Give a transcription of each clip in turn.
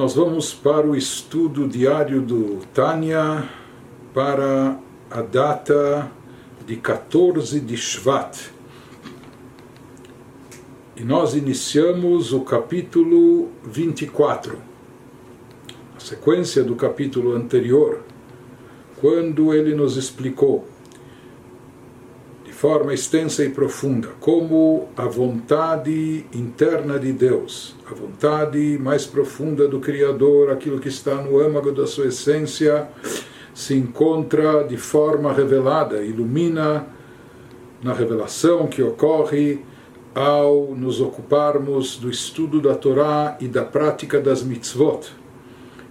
Nós vamos para o estudo diário do Tânia para a data de 14 de Shvat. E nós iniciamos o capítulo 24, a sequência do capítulo anterior, quando ele nos explicou forma extensa e profunda, como a vontade interna de Deus, a vontade mais profunda do Criador, aquilo que está no âmago da sua essência, se encontra de forma revelada, ilumina na revelação que ocorre ao nos ocuparmos do estudo da Torá e da prática das mitzvot.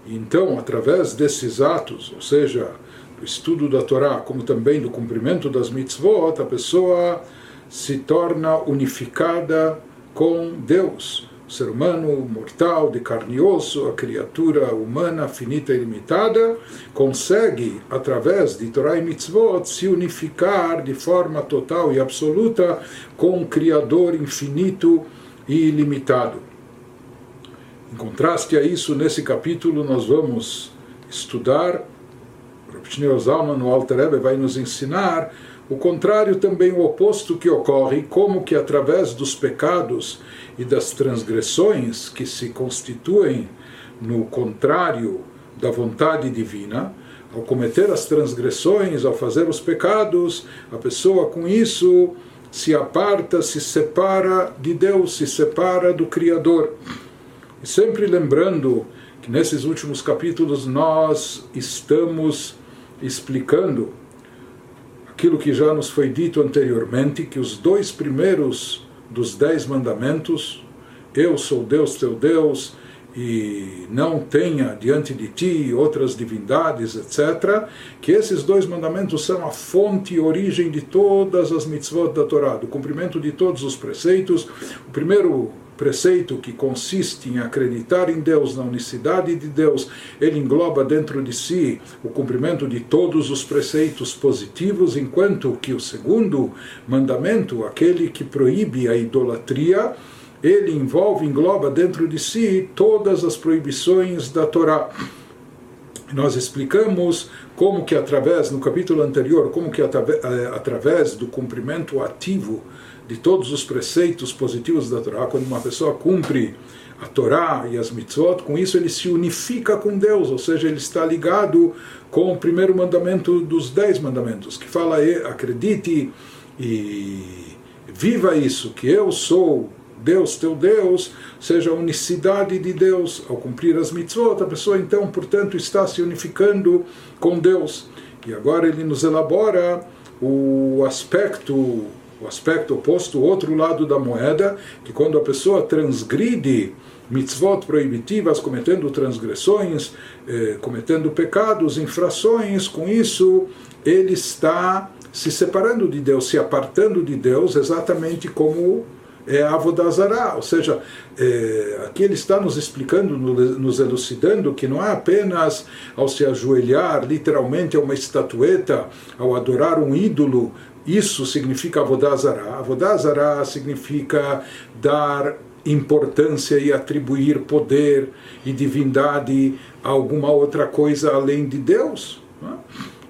Então, através desses atos, ou seja, do estudo da Torá, como também do cumprimento das mitzvot, a pessoa se torna unificada com Deus. O ser humano mortal, de carne e osso, a criatura humana finita e limitada, consegue, através de Torá e mitzvot, se unificar de forma total e absoluta com o Criador infinito e ilimitado. Em contraste a isso, nesse capítulo, nós vamos estudar Shneur Zalman no Alter vai nos ensinar o contrário também o oposto que ocorre, como que através dos pecados e das transgressões que se constituem no contrário da vontade divina, ao cometer as transgressões, ao fazer os pecados, a pessoa com isso se aparta, se separa de Deus, se separa do Criador. E sempre lembrando que nesses últimos capítulos nós estamos explicando aquilo que já nos foi dito anteriormente, que os dois primeiros dos dez mandamentos, eu sou Deus teu Deus, e não tenha diante de ti outras divindades, etc., que esses dois mandamentos são a fonte e origem de todas as mitzvot da Torá, do cumprimento de todos os preceitos. O primeiro preceito que consiste em acreditar em Deus, na unicidade de Deus, ele engloba dentro de si o cumprimento de todos os preceitos positivos, enquanto que o segundo mandamento, aquele que proíbe a idolatria, ele envolve, engloba dentro de si todas as proibições da Torá. Nós explicamos como que através, no capítulo anterior, como que eh, através do cumprimento ativo de todos os preceitos positivos da Torá, quando uma pessoa cumpre a Torá e as mitzvot, com isso ele se unifica com Deus, ou seja, ele está ligado com o primeiro mandamento dos dez mandamentos, que fala, acredite e viva isso, que eu sou Deus, teu Deus, seja a unicidade de Deus. Ao cumprir as mitzvot, a pessoa então, portanto, está se unificando com Deus. E agora ele nos elabora o aspecto o aspecto oposto, o outro lado da moeda, que quando a pessoa transgride mitzvot proibitivas, cometendo transgressões, eh, cometendo pecados, infrações, com isso ele está se separando de Deus, se apartando de Deus, exatamente como é Avodazará, ou seja, é, aqui ele está nos explicando, nos elucidando que não é apenas ao se ajoelhar literalmente a uma estatueta, ao adorar um ídolo, isso significa Avodazará. Avodazará significa dar importância e atribuir poder e divindade a alguma outra coisa além de Deus.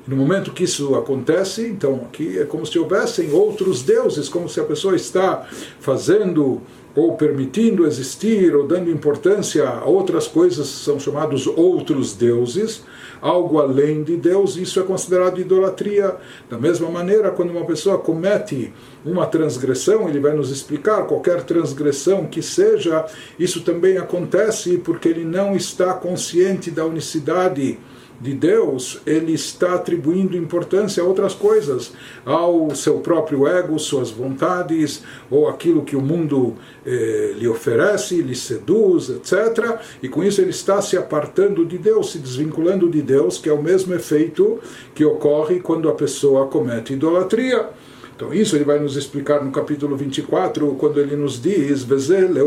No momento que isso acontece, então aqui é como se houvessem outros deuses, como se a pessoa está fazendo ou permitindo existir ou dando importância a outras coisas são chamados outros deuses, algo além de Deus, isso é considerado idolatria. Da mesma maneira, quando uma pessoa comete uma transgressão, ele vai nos explicar qualquer transgressão que seja, isso também acontece porque ele não está consciente da unicidade de Deus, ele está atribuindo importância a outras coisas, ao seu próprio ego, suas vontades, ou aquilo que o mundo eh, lhe oferece, lhe seduz, etc. E com isso ele está se apartando de Deus, se desvinculando de Deus, que é o mesmo efeito que ocorre quando a pessoa comete idolatria. Então, isso ele vai nos explicar no capítulo 24, quando ele nos diz: Vezel é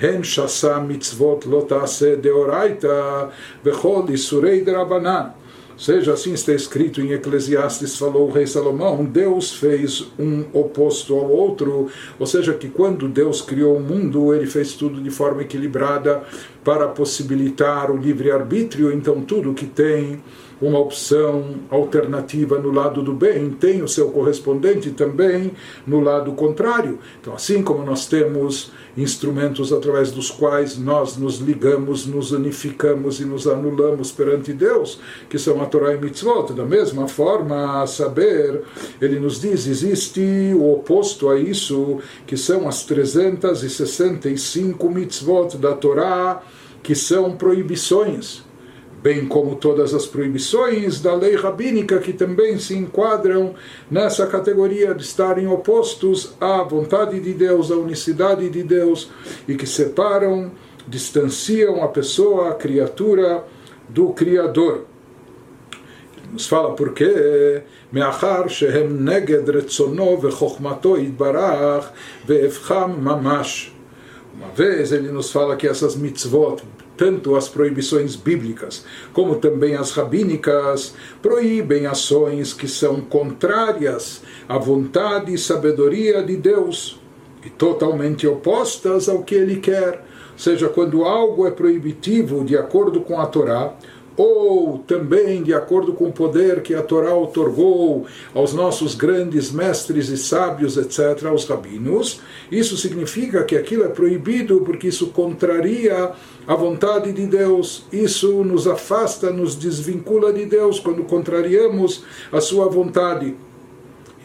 הן שסה מצוות לא תעשה דאורייתא וכל איסורי דרבנן. Seja assim está escrito em Eclesiastes, falou o rei Salomão, Deus fez um oposto ao outro, ou seja, que quando Deus criou o mundo, ele fez tudo de forma equilibrada para possibilitar o livre-arbítrio, então tudo que tem uma opção alternativa no lado do bem, tem o seu correspondente também no lado contrário. Então, assim como nós temos instrumentos através dos quais nós nos ligamos, nos unificamos e nos anulamos perante Deus, que são a Torá e Mitzvot, da mesma forma, a saber, ele nos diz, existe o oposto a isso, que são as 365 mitzvot da Torá, que são proibições bem como todas as proibições da lei rabínica que também se enquadram nessa categoria de estarem opostos à vontade de Deus, à unicidade de Deus e que separam, distanciam a pessoa, a criatura do Criador. nos fala porque מאחר שהם נגד רצונו וחוכמתו יתברך והפכם ממש. Uma vez ele nos fala que essas mitzvot, tanto as proibições bíblicas como também as rabínicas proíbem ações que são contrárias à vontade e sabedoria de Deus e totalmente opostas ao que ele quer. Ou seja, quando algo é proibitivo de acordo com a Torá, ou também de acordo com o poder que a Torá otorgou aos nossos grandes mestres e sábios, etc., aos rabinos, isso significa que aquilo é proibido porque isso contraria a vontade de Deus, isso nos afasta, nos desvincula de Deus quando contrariamos a sua vontade.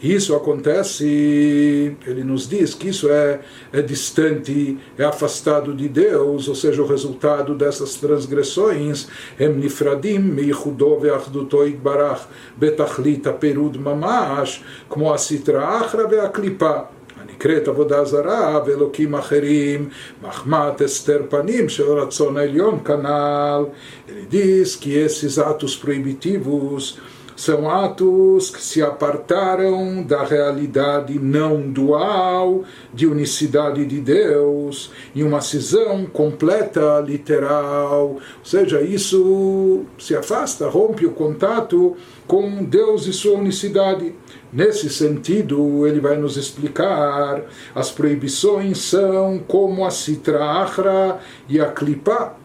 Isso acontece, ele nos diz que isso é, é distante, é afastado de Deus, ou seja, o resultado dessas transgressões, em nifradim meichudo ve'achduto itbarach betachlit perud mamash, como a sitra achra ve'aklipa. הנקראת עבודה זרה ואלוקים אחרים, מחמת הסתר פנים של רצון העליון כנ"ל. Ele diz que esses atos proibitivos são atos que se apartaram da realidade não dual de unicidade de Deus em uma cisão completa, literal. Ou seja, isso se afasta, rompe o contato com Deus e sua unicidade. Nesse sentido, ele vai nos explicar as proibições são como a Sitra Achra e a Klipa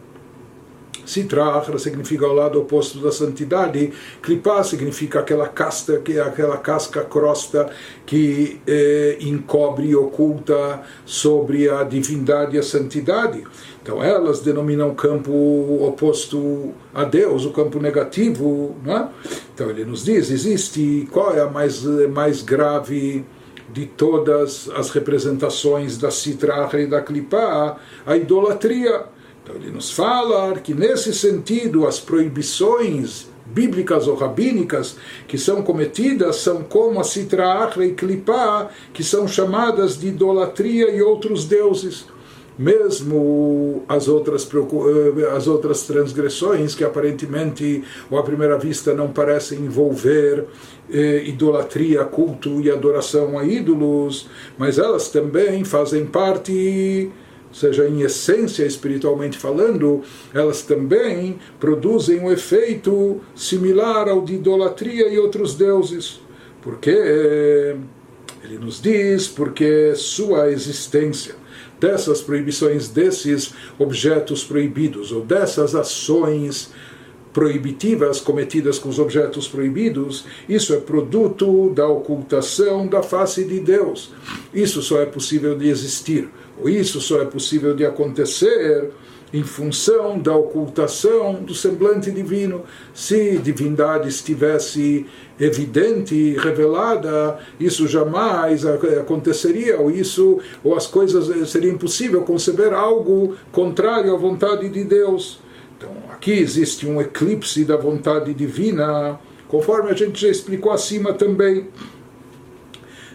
Sitra Achra significa o lado oposto da santidade. Klipa significa aquela casta, que aquela casca crosta que eh, encobre e oculta sobre a divindade e a santidade. Então elas denominam o campo oposto a Deus, o campo negativo. Né? Então ele nos diz, existe, qual é a mais, mais grave de todas as representações da Sitra e da Klipa? A idolatria então ele nos fala que nesse sentido as proibições bíblicas ou rabínicas que são cometidas são como a Achra e Klipá, que são chamadas de idolatria e outros deuses. Mesmo as outras, eh, as outras transgressões, que aparentemente ou à primeira vista não parecem envolver eh, idolatria, culto e adoração a ídolos, mas elas também fazem parte seja, em essência espiritualmente falando, elas também produzem um efeito similar ao de idolatria e outros deuses. Porque ele nos diz, porque sua existência dessas proibições, desses objetos proibidos ou dessas ações proibitivas cometidas com os objetos proibidos, isso é produto da ocultação da face de Deus. Isso só é possível de existir isso só é possível de acontecer em função da ocultação do semblante divino. Se divindade estivesse evidente revelada, isso jamais aconteceria, ou isso, ou as coisas eh, seria impossível conceber algo contrário à vontade de Deus. Então, aqui existe um eclipse da vontade divina, conforme a gente já explicou acima também.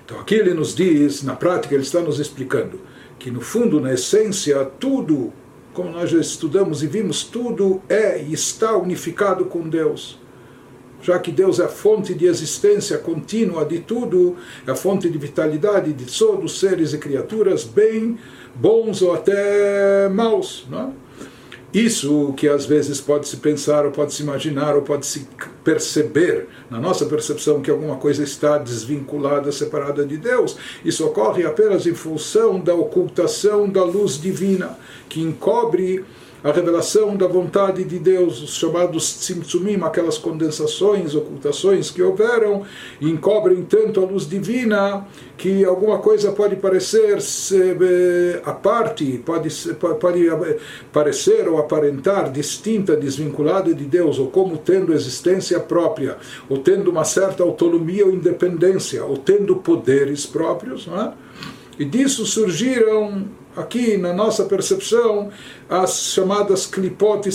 Então, aqui ele nos diz, na prática, ele está nos explicando que no fundo, na essência, tudo, como nós já estudamos e vimos, tudo é e está unificado com Deus. Já que Deus é a fonte de existência contínua de tudo, é a fonte de vitalidade de todos os seres e criaturas, bem, bons ou até maus. Não é? Isso que às vezes pode se pensar, ou pode se imaginar, ou pode se perceber, na nossa percepção, que alguma coisa está desvinculada, separada de Deus, isso ocorre apenas em função da ocultação da luz divina, que encobre a revelação da vontade de Deus, os chamados tzimtzumim, aquelas condensações, ocultações que houveram, e encobrem tanto a luz divina que alguma coisa pode parecer a parte, pode, pode parecer ou aparentar distinta, desvinculada de Deus, ou como tendo existência própria, ou tendo uma certa autonomia ou independência, ou tendo poderes próprios, não é? E disso surgiram aqui na nossa percepção as chamadas klipot e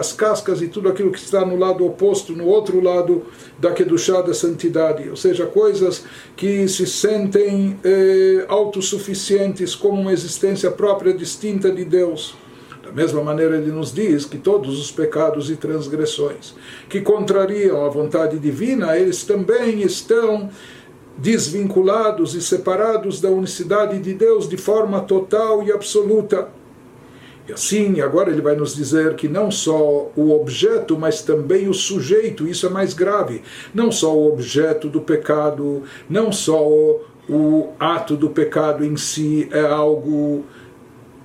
as cascas e tudo aquilo que está no lado oposto, no outro lado da kedushá da santidade, ou seja, coisas que se sentem eh, autossuficientes como uma existência própria distinta de Deus. Da mesma maneira, ele nos diz que todos os pecados e transgressões que contrariam a vontade divina, eles também estão desvinculados e separados da unicidade de Deus de forma total e absoluta. E assim, agora ele vai nos dizer que não só o objeto, mas também o sujeito, isso é mais grave. Não só o objeto do pecado, não só o ato do pecado em si é algo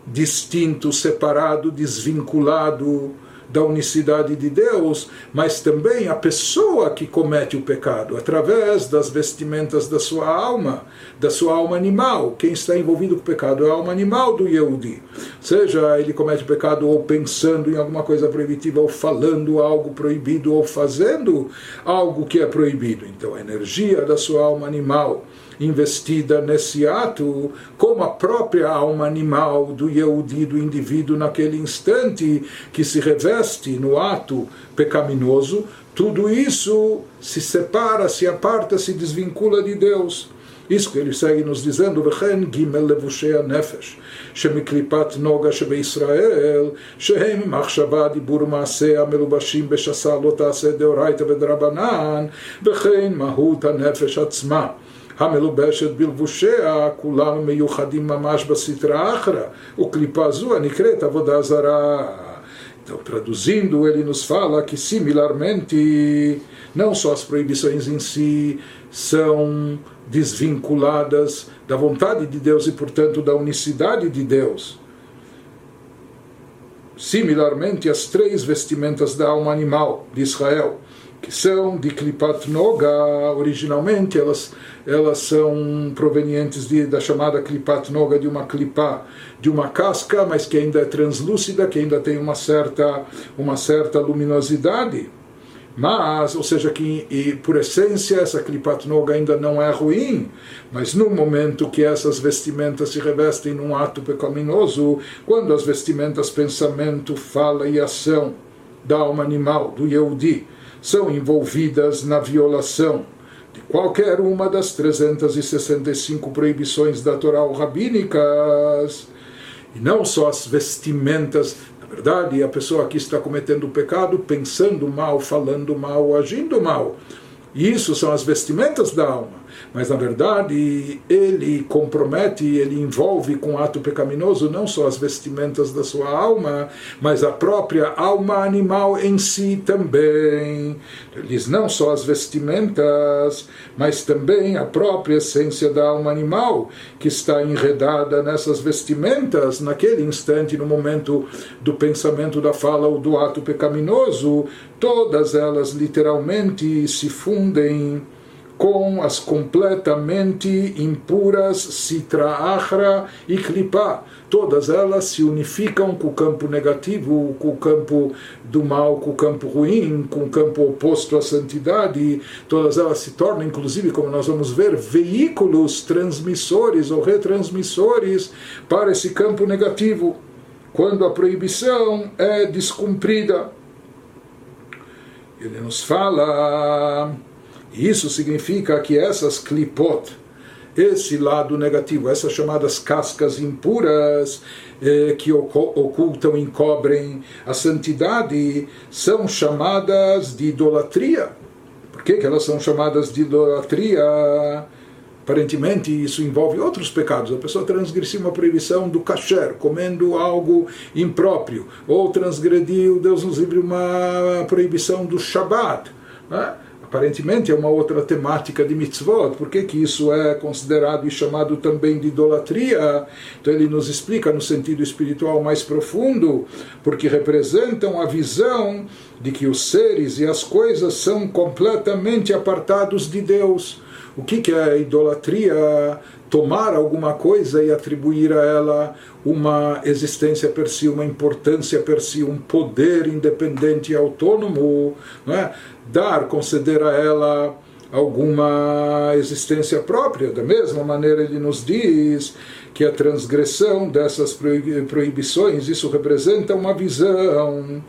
distinto, separado, desvinculado da unicidade de Deus, mas também a pessoa que comete o pecado, através das vestimentas da sua alma, da sua alma animal. Quem está envolvido com o pecado é a alma animal do Yehudi. Seja ele comete o pecado ou pensando em alguma coisa proibitiva, ou falando algo proibido, ou fazendo algo que é proibido. Então a energia da sua alma animal investida nesse ato, como a própria alma animal do Yehudi, do indivíduo naquele instante que se reveste no ato pecaminoso, tudo isso se separa, se aparta, se desvincula de Deus. Isso que ele segue nos dizendo, וכן ג' לבושי הנפש, שמקליפת נוגה שבישראל, שהם מחשבה, דיבור ומעשה המלובשים בשסה לא תעשה דאורייתא ודרבנן, וכן מהות הנפש עצמה. המלובשת בלבושיה, כולם מיוחדים ממש בסטרה אחרא, וקליפה זו הנקראת עבודה זרה. Então, traduzindo, ele nos fala que, similarmente, não só as proibições em si são desvinculadas da vontade de Deus e, portanto, da unicidade de Deus. Similarmente, as três vestimentas da alma animal de Israel que são de Klipat Noga, originalmente elas, elas são provenientes de, da chamada Klipat Noga, de uma clipa, de uma casca, mas que ainda é translúcida, que ainda tem uma certa, uma certa luminosidade. Mas, ou seja, que e, por essência essa Klipat Noga ainda não é ruim, mas no momento que essas vestimentas se revestem num ato pecaminoso, quando as vestimentas pensamento, fala e ação da alma animal, do Yehudi, são envolvidas na violação de qualquer uma das 365 proibições da Torá rabínicas, e não só as vestimentas. Na verdade, a pessoa que está cometendo o pecado pensando mal, falando mal, agindo mal. Isso são as vestimentas da alma mas na verdade ele compromete, ele envolve com ato pecaminoso não só as vestimentas da sua alma, mas a própria alma animal em si também. Ele diz não só as vestimentas, mas também a própria essência da alma animal, que está enredada nessas vestimentas, naquele instante, no momento do pensamento, da fala ou do ato pecaminoso, todas elas literalmente se fundem com as completamente impuras Sitra Achra e Klipa. Todas elas se unificam com o campo negativo, com o campo do mal, com o campo ruim, com o campo oposto à santidade. Todas elas se tornam, inclusive, como nós vamos ver, veículos transmissores ou retransmissores para esse campo negativo, quando a proibição é descumprida. Ele nos fala isso significa que essas klipot, esse lado negativo, essas chamadas cascas impuras eh, que ocultam encobrem a santidade, são chamadas de idolatria. Por que, que elas são chamadas de idolatria? Aparentemente, isso envolve outros pecados. A pessoa transgrediu uma proibição do kasher, comendo algo impróprio, ou transgrediu, Deus nos livre, uma proibição do Shabbat. Né? Aparentemente é uma outra temática de mitzvot. Por que, que isso é considerado e chamado também de idolatria? Então ele nos explica no sentido espiritual mais profundo, porque representam a visão de que os seres e as coisas são completamente apartados de Deus o que, que é idolatria? Tomar alguma coisa e atribuir a ela uma existência per si, uma importância per si, um poder independente e autônomo, não é? Dar, conceder a ela alguma existência própria. Da mesma maneira, ele nos diz que a transgressão dessas proibições, isso representa uma visão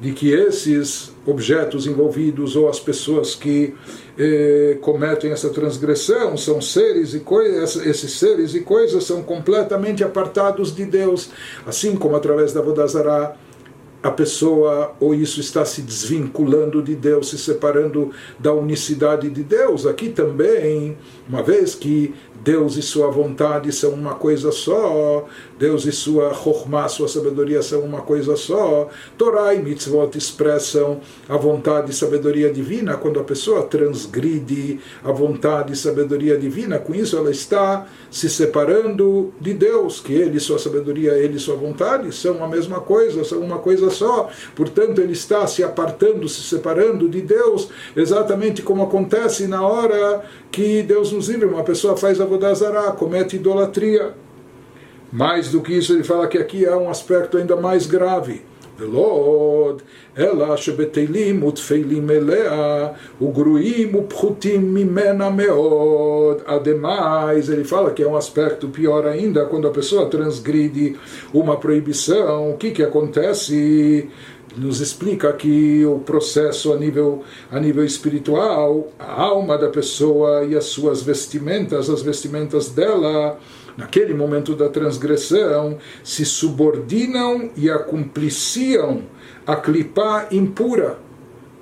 de que esses objetos envolvidos ou as pessoas que eh, cometem essa transgressão são seres e coisas, esses seres e coisas são completamente apartados de Deus, assim como através da Vodazara a pessoa ou isso está se desvinculando de Deus, se separando da unicidade de Deus. Aqui também, uma vez que Deus e sua vontade são uma coisa só, Deus e sua chokmah, sua sabedoria são uma coisa só. Torá e mitzvot expressam a vontade e sabedoria divina. Quando a pessoa transgride a vontade e sabedoria divina, com isso ela está se separando de Deus, que Ele, sua sabedoria, Ele, sua vontade são a mesma coisa, são uma coisa só. Portanto, ele está se apartando, se separando de Deus, exatamente como acontece na hora que Deus nos livre. Uma pessoa faz a Vodazara, comete idolatria. Mais do que isso, ele fala que aqui há um aspecto ainda mais grave. ולא אלא שבתהילים ותפילים אליה וגרועים ופחותים ממנה מאוד. Ademais, ele fala que é um aspecto pior ainda quando a pessoa transgride uma proibição. O que, que acontece? Nos explica aqui o processo a nível, a nível espiritual, a alma da pessoa e as suas vestimentas, as vestimentas dela, naquele momento da transgressão, se subordinam e acumpliciam a clipá impura.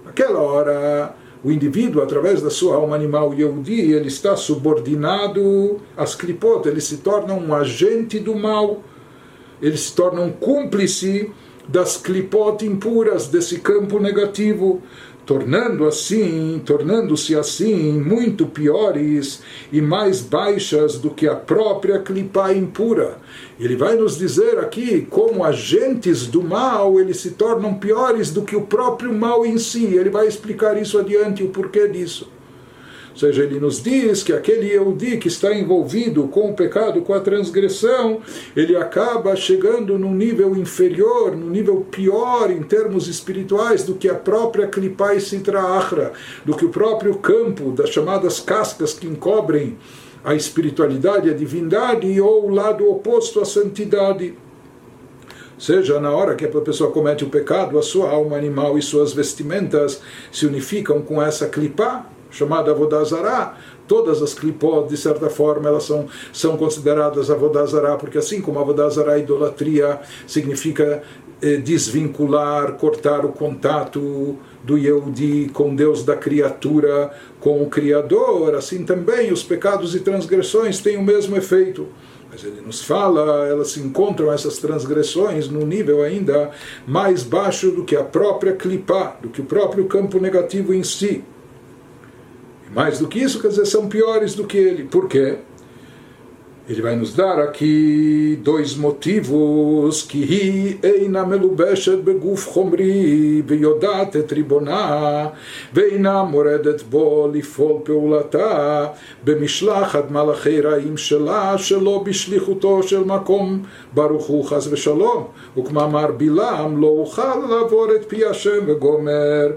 Naquela hora, o indivíduo, através da sua alma animal Yehudi, ele está subordinado às clipot, ele se torna um agente do mal, ele se torna um cúmplice das clipot impuras, desse campo negativo tornando assim, tornando-se assim muito piores e mais baixas do que a própria clipa impura. Ele vai nos dizer aqui como agentes do mal eles se tornam piores do que o próprio mal em si. Ele vai explicar isso adiante o porquê disso. Ou seja, ele nos diz que aquele Eudi que está envolvido com o pecado, com a transgressão, ele acaba chegando num nível inferior, num nível pior em termos espirituais do que a própria Klipai Sitra Achra, do que o próprio campo das chamadas cascas que encobrem a espiritualidade, a divindade, ou o lado oposto à santidade. Seja na hora que a pessoa comete o pecado, a sua alma animal e suas vestimentas se unificam com essa clipá, chamada Avodazará, todas as clipot, de certa forma, elas são, são consideradas Avodazará, porque assim como Avodazará, idolatria, significa eh, desvincular, cortar o contato do Yehudi com Deus da criatura, com o Criador, assim também os pecados e transgressões têm o mesmo efeito. Mas ele nos fala, elas se encontram essas transgressões no nível ainda mais baixo do que a própria clipá, do que o próprio campo negativo em si. Mais do que isso, quer dizer, são piores do que ele. Por quê? Ele vai nos dar aqui dois motivos que hi eina melubeshet beguf chomri ריבונה ואינה מורדת בו לפעול פעולתה במשלחת מלאכי רעים שלה שלא בשליחותו של מקום ברוך הוא חס ושלום וכמאמר בלעם לא אוכל לעבור את פי השם וגומר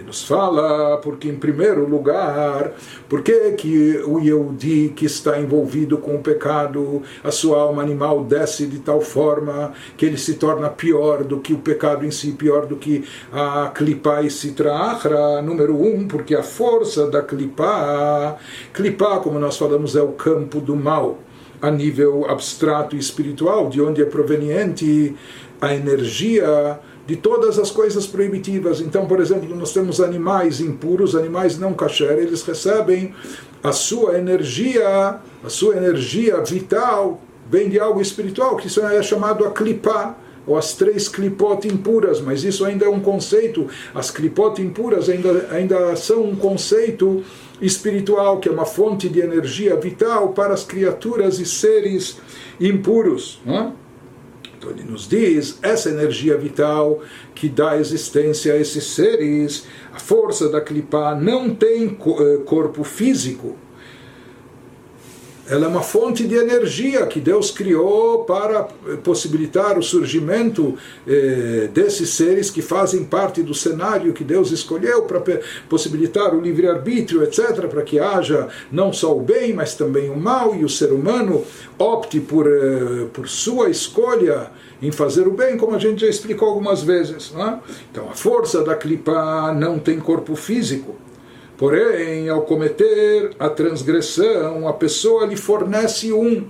nos fala, porque em primeiro lugar, por que, o Yehudi que está envolvido com o pecado, a sua alma animal desce de tal forma que ele se torna pior do que o pecado em si, pior do que a Klipa e Sitra Achra, número um, porque a força da Klipa, Klipa, como nós falamos, é o campo do mal. A nível abstrato e espiritual, de onde é proveniente a energia de todas as coisas proibitivas. Então, por exemplo, nós temos animais impuros, animais não kasher, eles recebem a sua energia, a sua energia vital vem de algo espiritual, que isso é chamado a clipar ou as três clipot impuras, mas isso ainda é um conceito. As clipot impuras ainda, ainda são um conceito espiritual, que é uma fonte de energia vital para as criaturas e seres impuros. Né? Então ele nos diz essa energia vital que dá existência a esses seres, a força da clipá não tem eh, corpo físico ela é uma fonte de energia que Deus criou para possibilitar o surgimento eh, desses seres que fazem parte do cenário que Deus escolheu para possibilitar o livre-arbítrio, etc., para que haja não só o bem, mas também o mal, e o ser humano opte por, eh, por sua escolha em fazer o bem, como a gente já explicou algumas vezes. É? Então, a força da clipa não tem corpo físico Porém, ao cometer a transgressão, a pessoa lhe fornece um,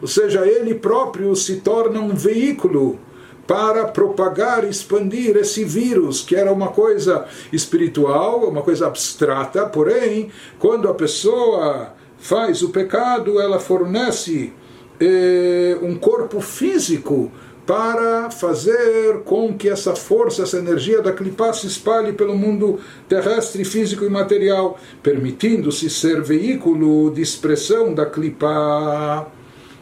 ou seja, ele próprio se torna um veículo para propagar, expandir esse vírus, que era uma coisa espiritual, uma coisa abstrata, porém, quando a pessoa faz o pecado, ela fornece eh, um corpo físico para fazer com que essa força, essa energia da clipá se espalhe pelo mundo terrestre, físico e material, permitindo-se ser veículo de expressão da clipá.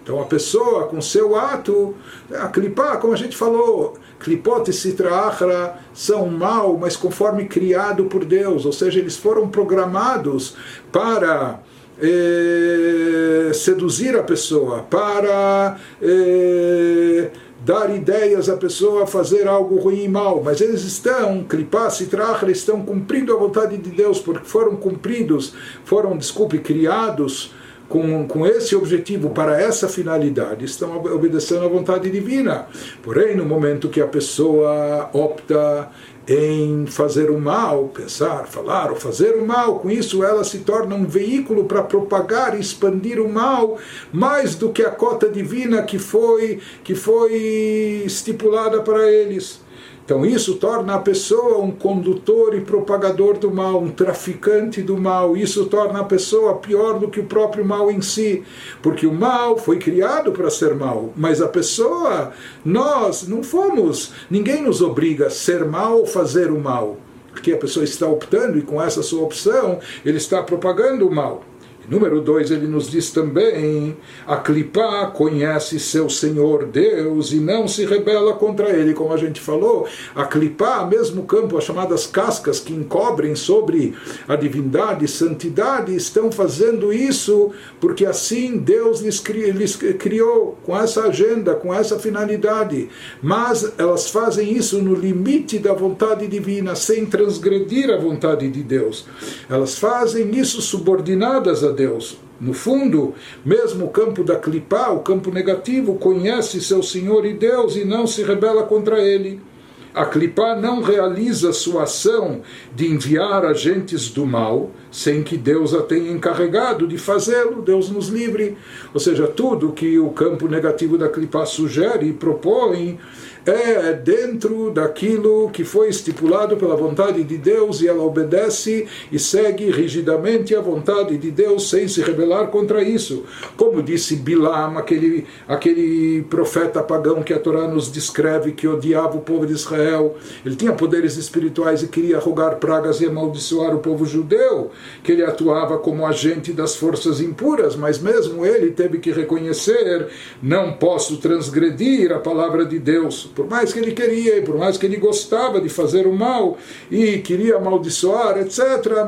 Então a pessoa, com seu ato, a clipá, como a gente falou, clipot e citra são mal, mas conforme criado por Deus, ou seja, eles foram programados para eh, seduzir a pessoa, para eh, dar ideias à pessoa a fazer algo ruim e mal, mas eles estão, Kripas e Trachra, estão cumprindo a vontade de Deus, porque foram cumpridos, foram, desculpe, criados com, com esse objetivo, para essa finalidade, estão obedecendo à vontade divina. Porém, no momento que a pessoa opta em fazer o mal, pensar, falar ou fazer o mal, com isso ela se torna um veículo para propagar e expandir o mal mais do que a cota divina que foi que foi estipulada para eles. Então isso torna a pessoa um condutor e propagador do mal, um traficante do mal. Isso torna a pessoa pior do que o próprio mal em si, porque o mal foi criado para ser mal, mas a pessoa, nós não fomos, ninguém nos obriga a ser mal ou fazer o mal. Porque a pessoa está optando e com essa sua opção ele está propagando o mal. Número dois, ele nos diz também: a clipá conhece seu Senhor Deus e não se rebela contra ele. Como a gente falou, a clipá, mesmo campo, as chamadas cascas que encobrem sobre a divindade e santidade, estão fazendo isso porque assim Deus lhes, lhes criou com essa agenda, com essa finalidade. Mas elas fazem isso no limite da vontade divina, sem transgredir a vontade de Deus. Elas fazem isso subordinadas a Deus. Deus. No fundo, mesmo o campo da clipá, o campo negativo, conhece seu Senhor e Deus e não se rebela contra ele. A clipá não realiza sua ação de enviar agentes do mal sem que Deus a tenha encarregado de fazê-lo, Deus nos livre. Ou seja, tudo que o campo negativo da clipá sugere e propõe é dentro daquilo que foi estipulado pela vontade de Deus e ela obedece e segue rigidamente a vontade de Deus sem se rebelar contra isso. Como disse Bilam, aquele, aquele profeta pagão que a Torá nos descreve que odiava o povo de Israel, ele tinha poderes espirituais e queria rogar pragas e amaldiçoar o povo judeu, que ele atuava como agente das forças impuras, mas mesmo ele teve que reconhecer: não posso transgredir a palavra de Deus por mais que ele queria e por mais que ele gostava de fazer o mal e queria amaldiçoar, etc.,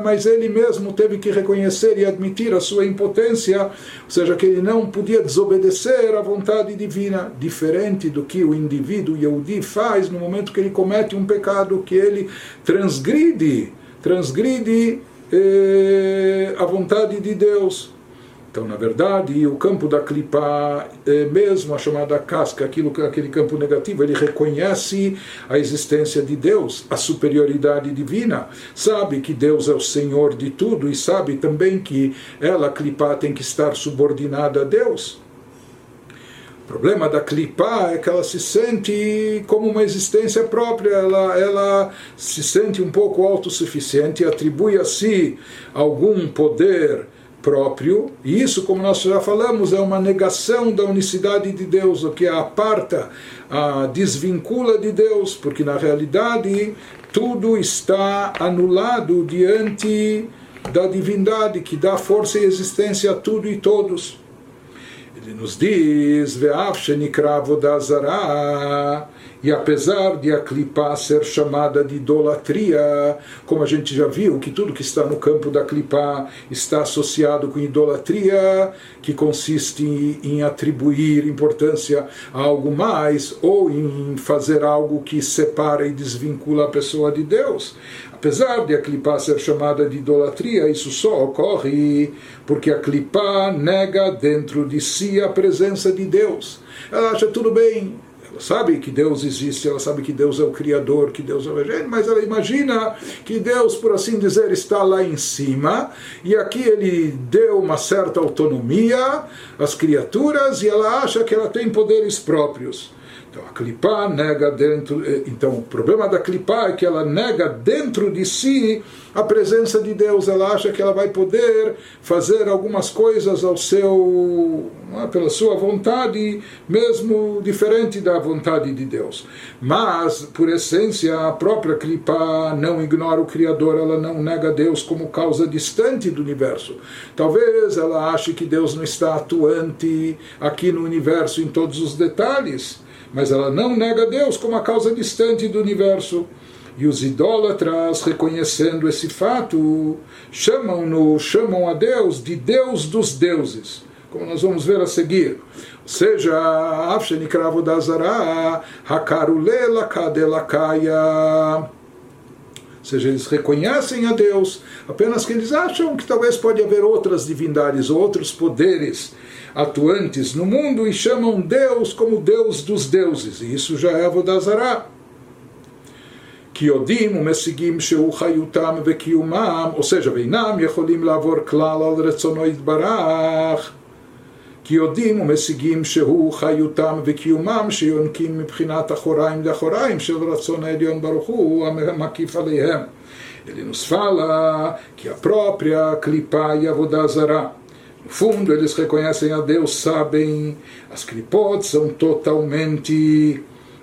mas ele mesmo teve que reconhecer e admitir a sua impotência, ou seja, que ele não podia desobedecer à vontade divina, diferente do que o indivíduo Yehudi faz no momento que ele comete um pecado, que ele transgride, transgride eh, a vontade de Deus. Então, na verdade, o campo da clipa, é mesmo a chamada casca, aquilo, aquele campo negativo, ele reconhece a existência de Deus, a superioridade divina, sabe que Deus é o Senhor de tudo e sabe também que ela, clipa, tem que estar subordinada a Deus. O problema da clipa é que ela se sente como uma existência própria, ela, ela se sente um pouco autossuficiente, atribui a si algum poder próprio, e isso, como nós já falamos, é uma negação da unicidade de Deus, o que aparta, a desvincula de Deus, porque na realidade tudo está anulado diante da divindade que dá força e existência a tudo e todos. Ele nos diz, e apesar de a clipá ser chamada de idolatria, como a gente já viu, que tudo que está no campo da clipá está associado com idolatria, que consiste em atribuir importância a algo mais, ou em fazer algo que separa e desvincula a pessoa de Deus. Apesar de a clipá ser chamada de idolatria, isso só ocorre porque a clipá nega dentro de si a presença de Deus. Ela acha tudo bem, ela sabe que Deus existe, ela sabe que Deus é o Criador, que Deus é o regente, mas ela imagina que Deus, por assim dizer, está lá em cima e aqui ele deu uma certa autonomia às criaturas e ela acha que ela tem poderes próprios. Então a clipá nega dentro. Eh, então o problema da clipá é que ela nega dentro de si a presença de Deus. Ela acha que ela vai poder fazer algumas coisas ao seu, é, pela sua vontade, mesmo diferente da vontade de Deus. Mas por essência a própria clipá não ignora o Criador. Ela não nega Deus como causa distante do universo. Talvez ela ache que Deus não está atuante aqui no universo em todos os detalhes mas ela não nega Deus como a causa distante do universo. E os idólatras, reconhecendo esse fato, chamam-no, chamam a Deus de Deus dos deuses, como nós vamos ver a seguir. Ou seja, Afshenikravo Dazara, Hakarulela Kadelakaya. Ou seja, eles reconhecem a Deus, apenas que eles acham que talvez pode haver outras divindades, outros poderes atuantes no mundo e chamam Deus como Deus dos deuses. E isso já é Avodazará. כי יודעים ומשיגים שהוא חיותם וקיומם, או seja, ואינם יכולים לעבור כלל על רצונו יתברך. כי יודעים ומשיגים שהוא חיותם וקיומם שיונקים מבחינת אחוריים לאחוריים של רצון העליון ברוך הוא המקיף עליהם. Ele nos fala que a própria clipa e a vodazara no fundo, eles reconhecem a Deus, sabem, as clipotes são totalmente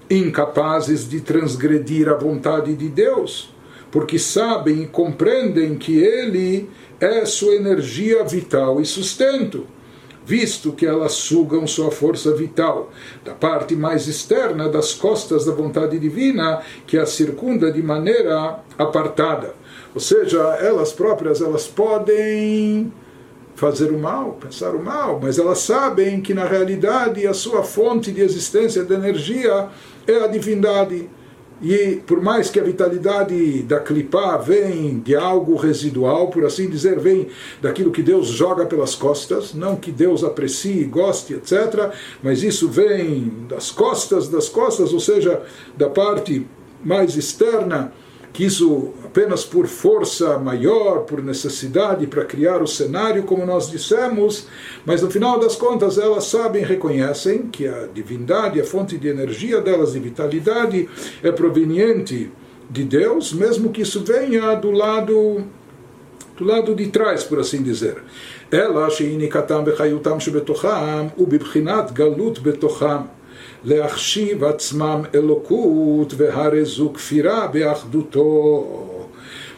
incapazes de transgredir a vontade de Deus, porque sabem e compreendem que Ele é sua energia vital e sustento, visto que elas sugam sua força vital da parte mais externa das costas da vontade divina, que a circunda de maneira apartada. Ou seja, elas próprias elas podem fazer o mal, pensar o mal, mas elas sabem que na realidade a sua fonte de existência de energia é a divindade. E por mais que a vitalidade da clipá vem de algo residual, por assim dizer, vem daquilo que Deus joga pelas costas, não que Deus aprecie, goste, etc., mas isso vem das costas das costas, ou seja, da parte mais externa que isso apenas por força maior, por necessidade, para criar o cenário, como nós dissemos, mas no final das contas elas sabem, reconhecem que a divindade, a fonte de energia delas, de vitalidade, é proveniente de Deus, mesmo que isso venha do lado do lado de trás, por assim dizer. Ela, she'inikatam Bechayutam shebetocham, ubibchinat galut betocham. להחשיב עצמם אלוקות, והרי זו כפירה באחדותו.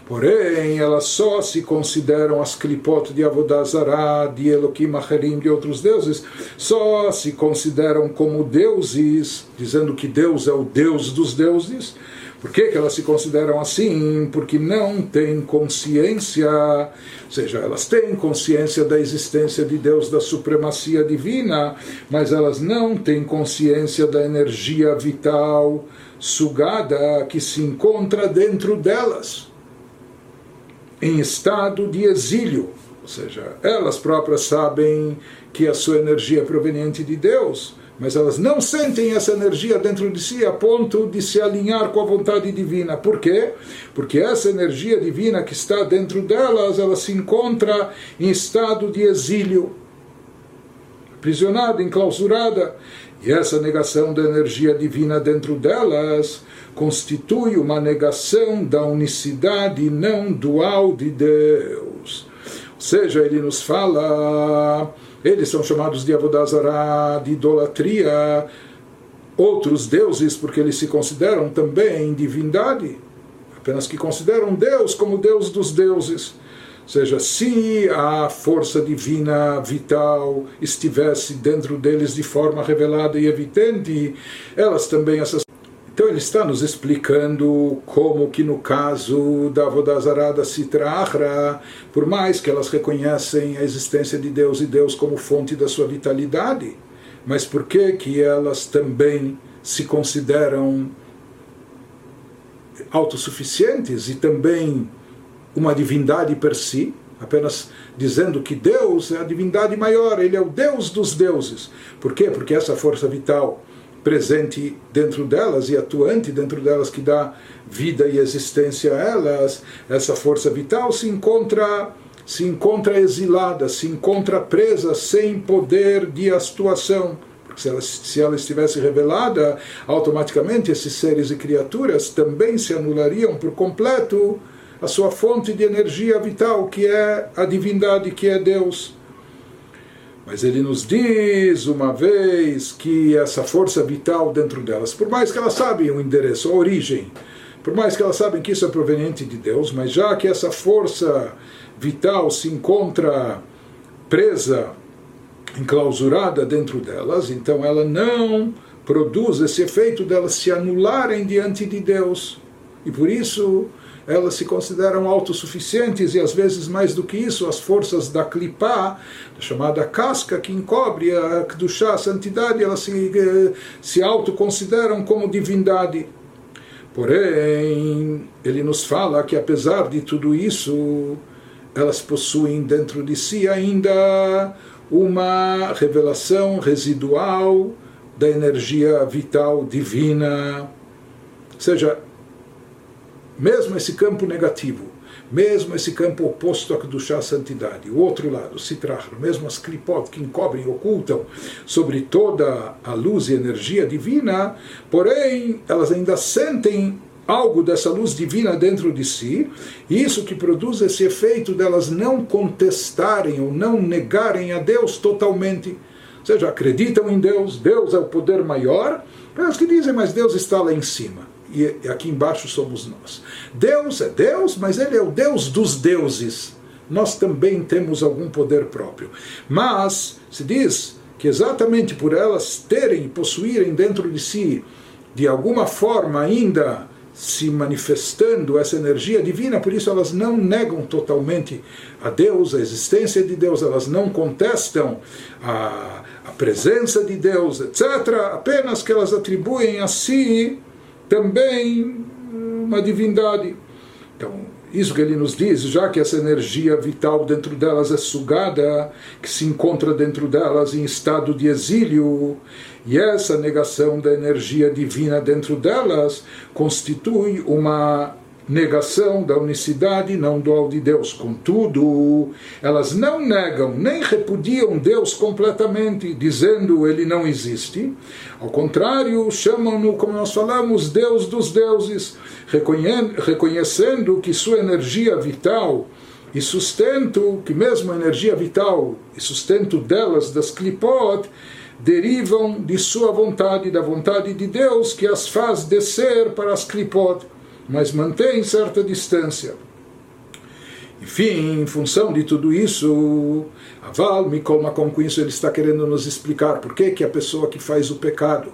Porém, elas só se consideram as clipot de Avodazará, de Elohim Acherim, de outros deuses, só se consideram como deuses, dizendo que Deus é o Deus dos deuses, por que, que elas se consideram assim? Porque não têm consciência, ou seja, elas têm consciência da existência de Deus, da supremacia divina, mas elas não têm consciência da energia vital sugada que se encontra dentro delas, em estado de exílio. Ou seja, elas próprias sabem que a sua energia é proveniente de Deus mas elas não sentem essa energia dentro de si a ponto de se alinhar com a vontade divina. Por quê? Porque essa energia divina que está dentro delas, ela se encontra em estado de exílio, aprisionada, enclausurada. E essa negação da energia divina dentro delas constitui uma negação da unicidade não dual de Deus seja, ele nos fala, eles são chamados de Avodazara, de idolatria, outros deuses, porque eles se consideram também divindade, apenas que consideram Deus como Deus dos deuses. Ou seja, se a força divina vital estivesse dentro deles de forma revelada e evidente, elas também, essas então ele está nos explicando como que no caso da Vodazarada Sitrahra, por mais que elas reconhecem a existência de Deus e Deus como fonte da sua vitalidade, mas por que que elas também se consideram autossuficientes e também uma divindade per si, apenas dizendo que Deus é a divindade maior, ele é o Deus dos deuses. Por quê? Porque essa força vital presente dentro delas e atuante dentro delas que dá vida e existência a elas, essa força vital se encontra se encontra exilada, se encontra presa sem poder de atuação. Se ela, se ela estivesse revelada, automaticamente esses seres e criaturas também se anulariam por completo a sua fonte de energia vital, que é a divindade, que é Deus. Mas ele nos diz uma vez que essa força vital dentro delas, por mais que elas sabem o endereço, a origem, por mais que elas sabem que isso é proveniente de Deus, mas já que essa força vital se encontra presa, enclausurada dentro delas, então ela não produz esse efeito delas se anularem diante de Deus. E por isso elas se consideram autossuficientes e às vezes mais do que isso, as forças da clipá, chamada casca que encobre a Kedushá, a santidade, elas se, eh, se autoconsideram como divindade. Porém, ele nos fala que apesar de tudo isso, elas possuem dentro de si ainda uma revelação residual da energia vital divina. Ou seja, mesmo esse campo negativo, mesmo esse campo oposto a Kedushá, a santidade, o outro lado, Sitrah, mesmo as clipot que encobrem e ocultam sobre toda a luz e energia divina, porém elas ainda sentem algo dessa luz divina dentro de si, isso que produz esse efeito delas não contestarem ou não negarem a Deus totalmente. Ou seja, acreditam em Deus, Deus é o poder maior, mas que dizem, mas Deus está lá em cima e aqui embaixo somos nós. Deus é Deus, mas Ele é o Deus dos deuses. Nós também temos algum poder próprio. Mas se diz que exatamente por elas terem, possuírem dentro de si, de alguma forma ainda se manifestando essa energia divina, por isso elas não negam totalmente a Deus, a existência de Deus, elas não contestam a, a presença de Deus, etc. Apenas que elas atribuem a si também uma divindade. Então, isso que ele nos diz, já que essa energia vital dentro delas é sugada, que se encontra dentro delas em estado de exílio, e essa negação da energia divina dentro delas constitui uma negação da unicidade não dual de Deus. Contudo, elas não negam nem repudiam Deus completamente, dizendo ele não existe. Ao contrário, chamam-no, como nós falamos, Deus dos deuses, reconhecendo que sua energia vital e sustento, que mesmo a energia vital e sustento delas, das clipot, derivam de sua vontade, da vontade de Deus, que as faz descer para as clipot mas mantém certa distância. Enfim, em função de tudo isso, Aval Mikol Makom, com isso ele está querendo nos explicar por que, que a pessoa que faz o pecado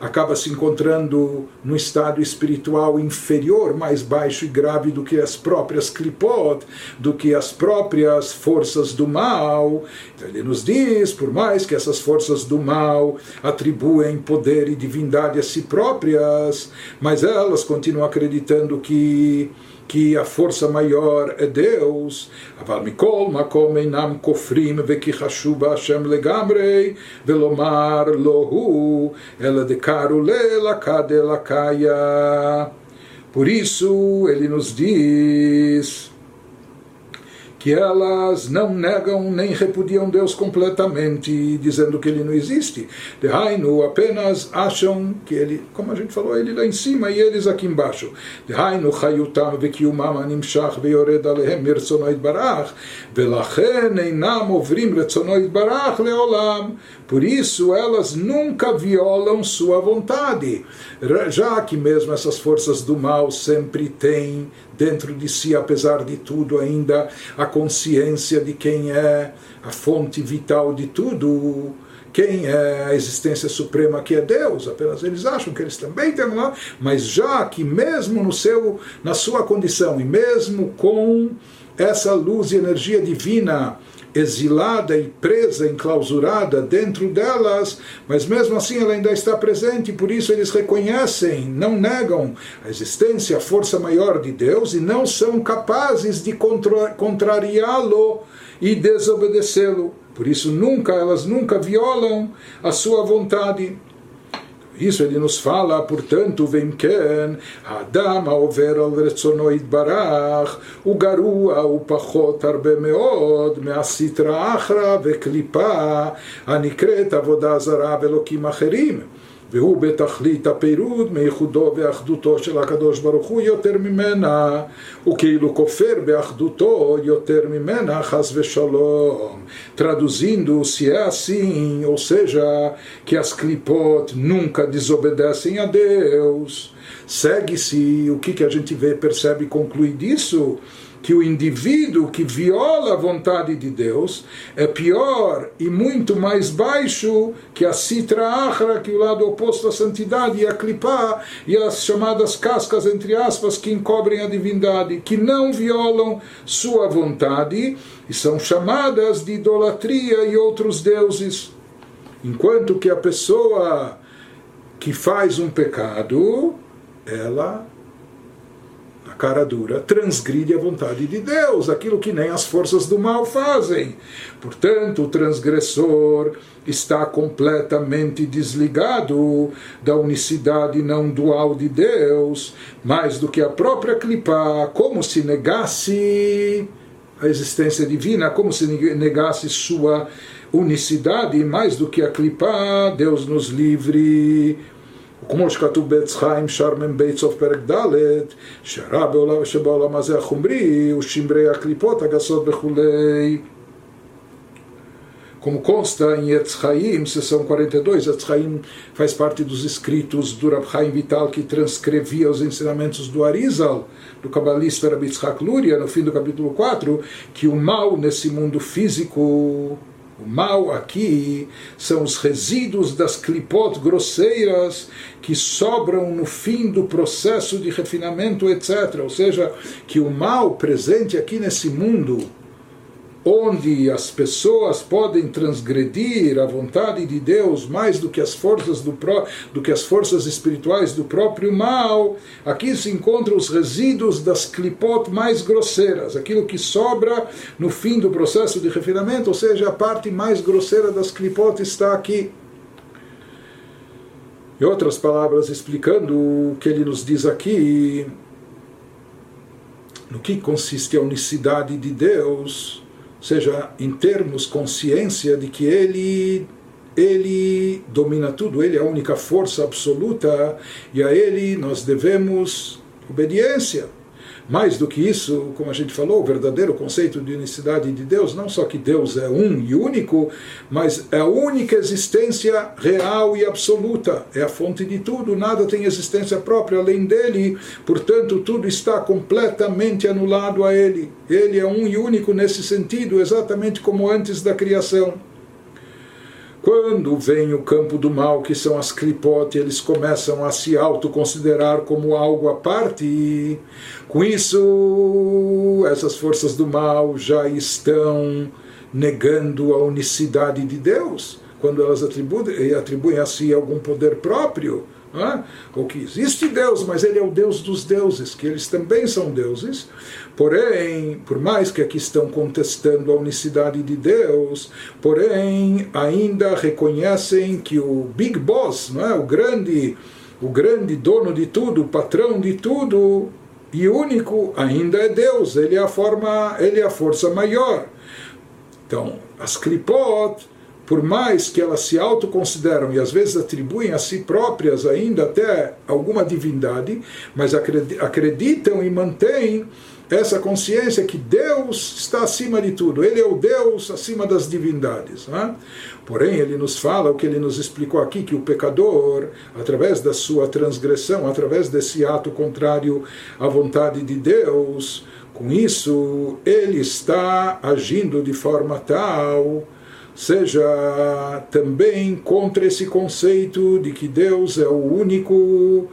acaba se encontrando no estado espiritual inferior, mais baixo e grave do que as próprias klipot, do que as próprias forças do mal. Então ele nos diz, por mais que essas forças do mal atribuem poder e divindade a si próprias, mas elas continuam acreditando que que a força maior é Deus, אבל מכל מקום אינם כופרים וכי חשוב בהשם לגמרי, ולומר לא הוא, אלא דקרו ללקה דלקיה. Por isso ele nos diz que elas não negam nem repudiam Deus completamente, dizendo que ele não existe. De Hainu apenas acham que ele, como a gente falou, ele lá em cima e eles aqui embaixo. De Hainu chayutam vekiumam animshach veyored alehem mirtzono barach, velachen einam ovrim retzono barach leolam. Por isso elas nunca violam sua vontade, já que mesmo essas forças do mal sempre têm dentro de si, apesar de tudo, ainda a consciência de quem é a fonte vital de tudo, quem é a existência suprema que é Deus. Apenas eles acham que eles também têm lá, mas já que mesmo no seu, na sua condição e mesmo com essa luz e energia divina exilada e presa, enclausurada dentro delas, mas mesmo assim ela ainda está presente, por isso eles reconhecem, não negam a existência, a força maior de Deus e não são capazes de contrariá-lo e desobedecê-lo. Por isso nunca elas nunca violam a sua vontade. Isso ele nos fala, portanto, vem ken, האדם העובר על רצונו יתברך, הוא גרוע ופחות הרבה מאוד מהסטרא אחרא וקליפה הנקראת עבודה זרה ואלוקים אחרים. והוא בתכלית הפירוד מייחודו ואחדותו של הקדוש ברוך הוא יותר ממנה, וכאילו כופר באחדותו יותר ממנה, חס ושלום. Traduzindo, se é assim, ou seja, que as clipot nunca desobedecem a Deus, segue-se o que, que a gente vê, percebe e conclui disso? Que o indivíduo que viola a vontade de Deus é pior e muito mais baixo que a citra achra, que é o lado oposto à santidade, e a clipá, e as chamadas cascas, entre aspas, que encobrem a divindade, que não violam sua vontade e são chamadas de idolatria e outros deuses. Enquanto que a pessoa que faz um pecado, ela cara dura, transgride a vontade de Deus, aquilo que nem as forças do mal fazem. Portanto, o transgressor está completamente desligado da unicidade não dual de Deus, mais do que a própria clipa, como se negasse a existência divina, como se negasse sua unicidade, mais do que a clipa, Deus nos livre כמו שכתוב בעץ חיים שר מ"ב סוף פרק ד' שהרע בעולם, שבעולם הזה החומרי הוא שמרי הקליפות הגסות וכולי como consta em Etz Chaim, sessão 42, Etz Chaim faz parte dos escritos do Rab Chaim Vital que transcrevia os ensinamentos do Arizal, do cabalista Rabbi Tzchak Luria, no fim do capítulo 4, que o mal nesse mundo físico o mal aqui são os resíduos das clipot grosseiras que sobram no fim do processo de refinamento, etc. Ou seja, que o mal presente aqui nesse mundo onde as pessoas podem transgredir a vontade de Deus mais do que as forças do, do que as forças espirituais do próprio mal, aqui se encontram os resíduos das clipot mais grosseiras, aquilo que sobra no fim do processo de refinamento, ou seja, a parte mais grosseira das clipot está aqui. Em outras palavras, explicando o que ele nos diz aqui, no que consiste a unicidade de Deus, seja, em termos consciência de que ele ele domina tudo, ele é a única força absoluta e a ele nós devemos obediência. Mais do que isso, como a gente falou, o verdadeiro conceito de unicidade de Deus, não só que Deus é um e único, mas é a única existência real e absoluta, é a fonte de tudo, nada tem existência própria além dele, portanto, tudo está completamente anulado a ele. Ele é um e único nesse sentido, exatamente como antes da criação. Quando vem o campo do mal, que são as clipote, eles começam a se autoconsiderar como algo à parte. Com isso, essas forças do mal já estão negando a unicidade de Deus, quando elas atribuem, atribuem a si algum poder próprio. É? Ou que existe Deus, mas ele é o Deus dos deuses, que eles também são deuses. Porém, por mais que aqui estão contestando a unicidade de Deus, porém ainda reconhecem que o Big Boss, não é, o grande, o grande dono de tudo, o patrão de tudo, e único ainda é Deus, ele é a forma, ele é a força maior. Então, as klipot, por mais que elas se autoconsideram e às vezes atribuem a si próprias ainda até alguma divindade, mas acreditam e mantêm essa consciência que Deus está acima de tudo, Ele é o Deus acima das divindades. Né? Porém, ele nos fala o que ele nos explicou aqui, que o pecador, através da sua transgressão, através desse ato contrário à vontade de Deus, com isso ele está agindo de forma tal seja também contra esse conceito de que Deus é o único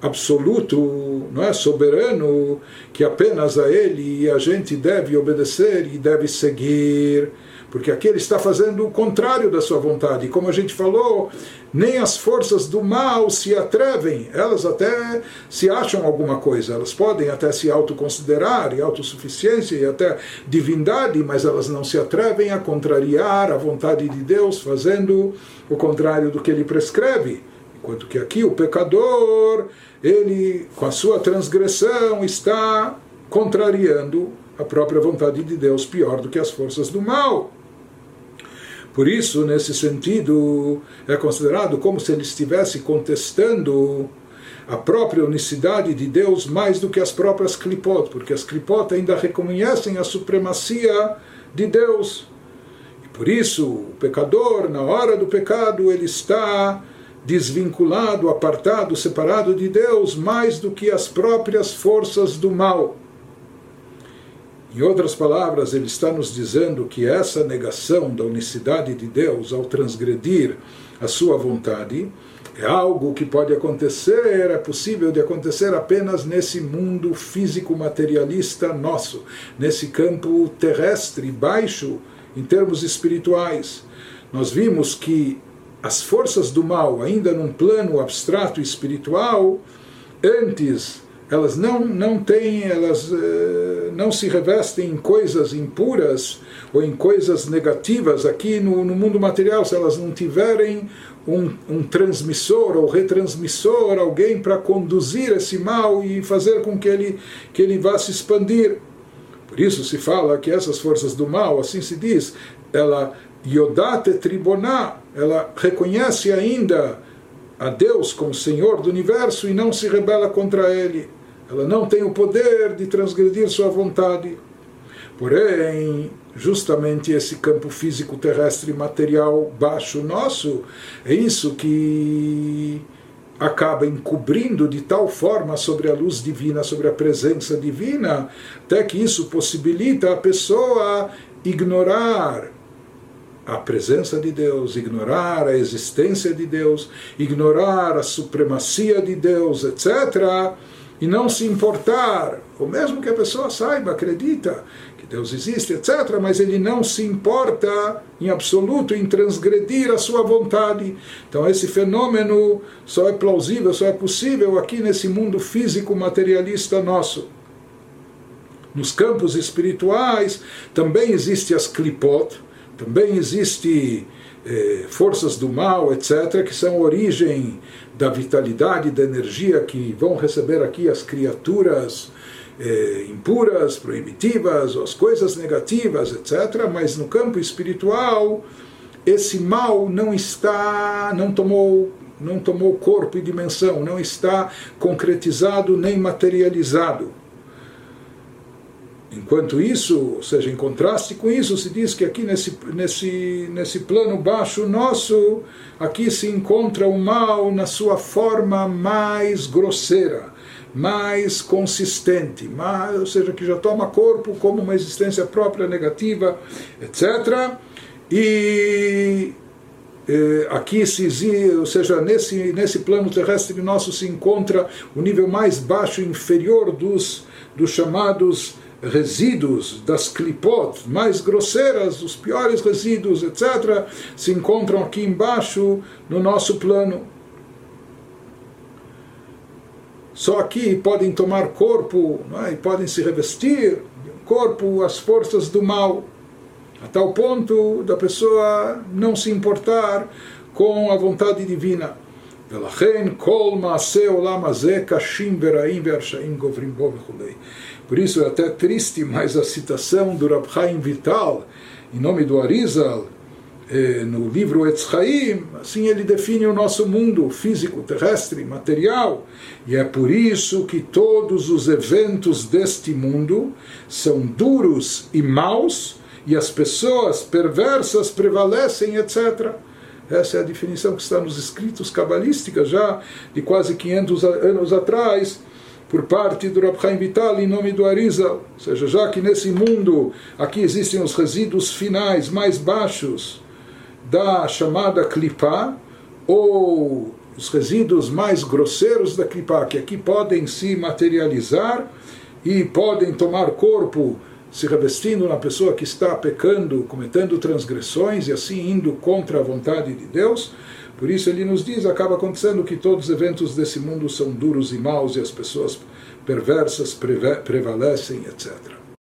absoluto, não é soberano, que apenas a ele a gente deve obedecer e deve seguir, porque aqui ele está fazendo o contrário da sua vontade. E como a gente falou, nem as forças do mal se atrevem, elas até se acham alguma coisa, elas podem até se autoconsiderar e autossuficiência e até divindade, mas elas não se atrevem a contrariar a vontade de Deus, fazendo o contrário do que ele prescreve. Enquanto que aqui o pecador, ele, com a sua transgressão, está contrariando a própria vontade de Deus, pior do que as forças do mal. Por isso, nesse sentido, é considerado como se ele estivesse contestando a própria unicidade de Deus mais do que as próprias clipot, porque as clipot ainda reconhecem a supremacia de Deus. E por isso, o pecador, na hora do pecado, ele está desvinculado, apartado, separado de Deus, mais do que as próprias forças do mal. Em outras palavras, ele está nos dizendo que essa negação da unicidade de Deus ao transgredir a sua vontade é algo que pode acontecer, é possível de acontecer apenas nesse mundo físico materialista nosso, nesse campo terrestre baixo em termos espirituais. Nós vimos que as forças do mal, ainda num plano abstrato espiritual, antes elas não, não têm, elas uh, não se revestem em coisas impuras ou em coisas negativas aqui no, no mundo material, se elas não tiverem um, um transmissor ou retransmissor, alguém para conduzir esse mal e fazer com que ele, que ele vá se expandir. Por isso se fala que essas forças do mal, assim se diz, ela Yodate Triboná, ela reconhece ainda a Deus como Senhor do universo e não se rebela contra Ele. Ela não tem o poder de transgredir sua vontade. Porém, justamente esse campo físico terrestre material baixo nosso, é isso que acaba encobrindo de tal forma sobre a luz divina, sobre a presença divina, até que isso possibilita a pessoa ignorar a presença de Deus, ignorar a existência de Deus, ignorar a supremacia de Deus, etc., e não se importar, ou mesmo que a pessoa saiba, acredita que Deus existe, etc., mas ele não se importa em absoluto em transgredir a sua vontade. Então, esse fenômeno só é plausível, só é possível aqui nesse mundo físico materialista nosso. Nos campos espirituais também existe as klipot, também existe eh, forças do mal, etc., que são origem da vitalidade, da energia que vão receber aqui as criaturas eh, impuras, proibitivas, as coisas negativas, etc. Mas no campo espiritual, esse mal não está, não tomou não tomou corpo e dimensão, não está concretizado nem materializado. Enquanto isso, ou seja, em contraste com isso, se diz que aqui nesse, nesse, nesse plano baixo nosso, aqui se encontra o mal na sua forma mais grosseira, mais consistente, mais, ou seja, que já toma corpo como uma existência própria negativa, etc. E eh, aqui se ou seja, nesse, nesse plano terrestre nosso se encontra o nível mais baixo, inferior dos, dos chamados resíduos das clipot mais grosseiras, os piores resíduos, etc., se encontram aqui embaixo no nosso plano. Só aqui podem tomar corpo é? e podem se revestir corpo as forças do mal, a tal ponto da pessoa não se importar com a vontade divina. Por isso é até triste, mas a citação do Rab Chaim Vital, em nome do Arizal, eh, no livro Etz assim ele define o nosso mundo físico, terrestre, material. E é por isso que todos os eventos deste mundo são duros e maus, e as pessoas perversas prevalecem, etc. Essa é a definição que está nos escritos cabalísticos já de quase 500 anos atrás, por parte do Rab Chaim Vital em nome do Arizal. Ou seja, já que nesse mundo aqui existem os resíduos finais mais baixos da chamada clipá, ou os resíduos mais grosseiros da clipá, que aqui podem se materializar e podem tomar corpo se revestindo na pessoa que está pecando, cometendo transgressões e assim indo contra a vontade de Deus. Por isso ele nos diz, acaba acontecendo que todos os eventos desse mundo são duros e maus e as pessoas perversas prevalecem, etc.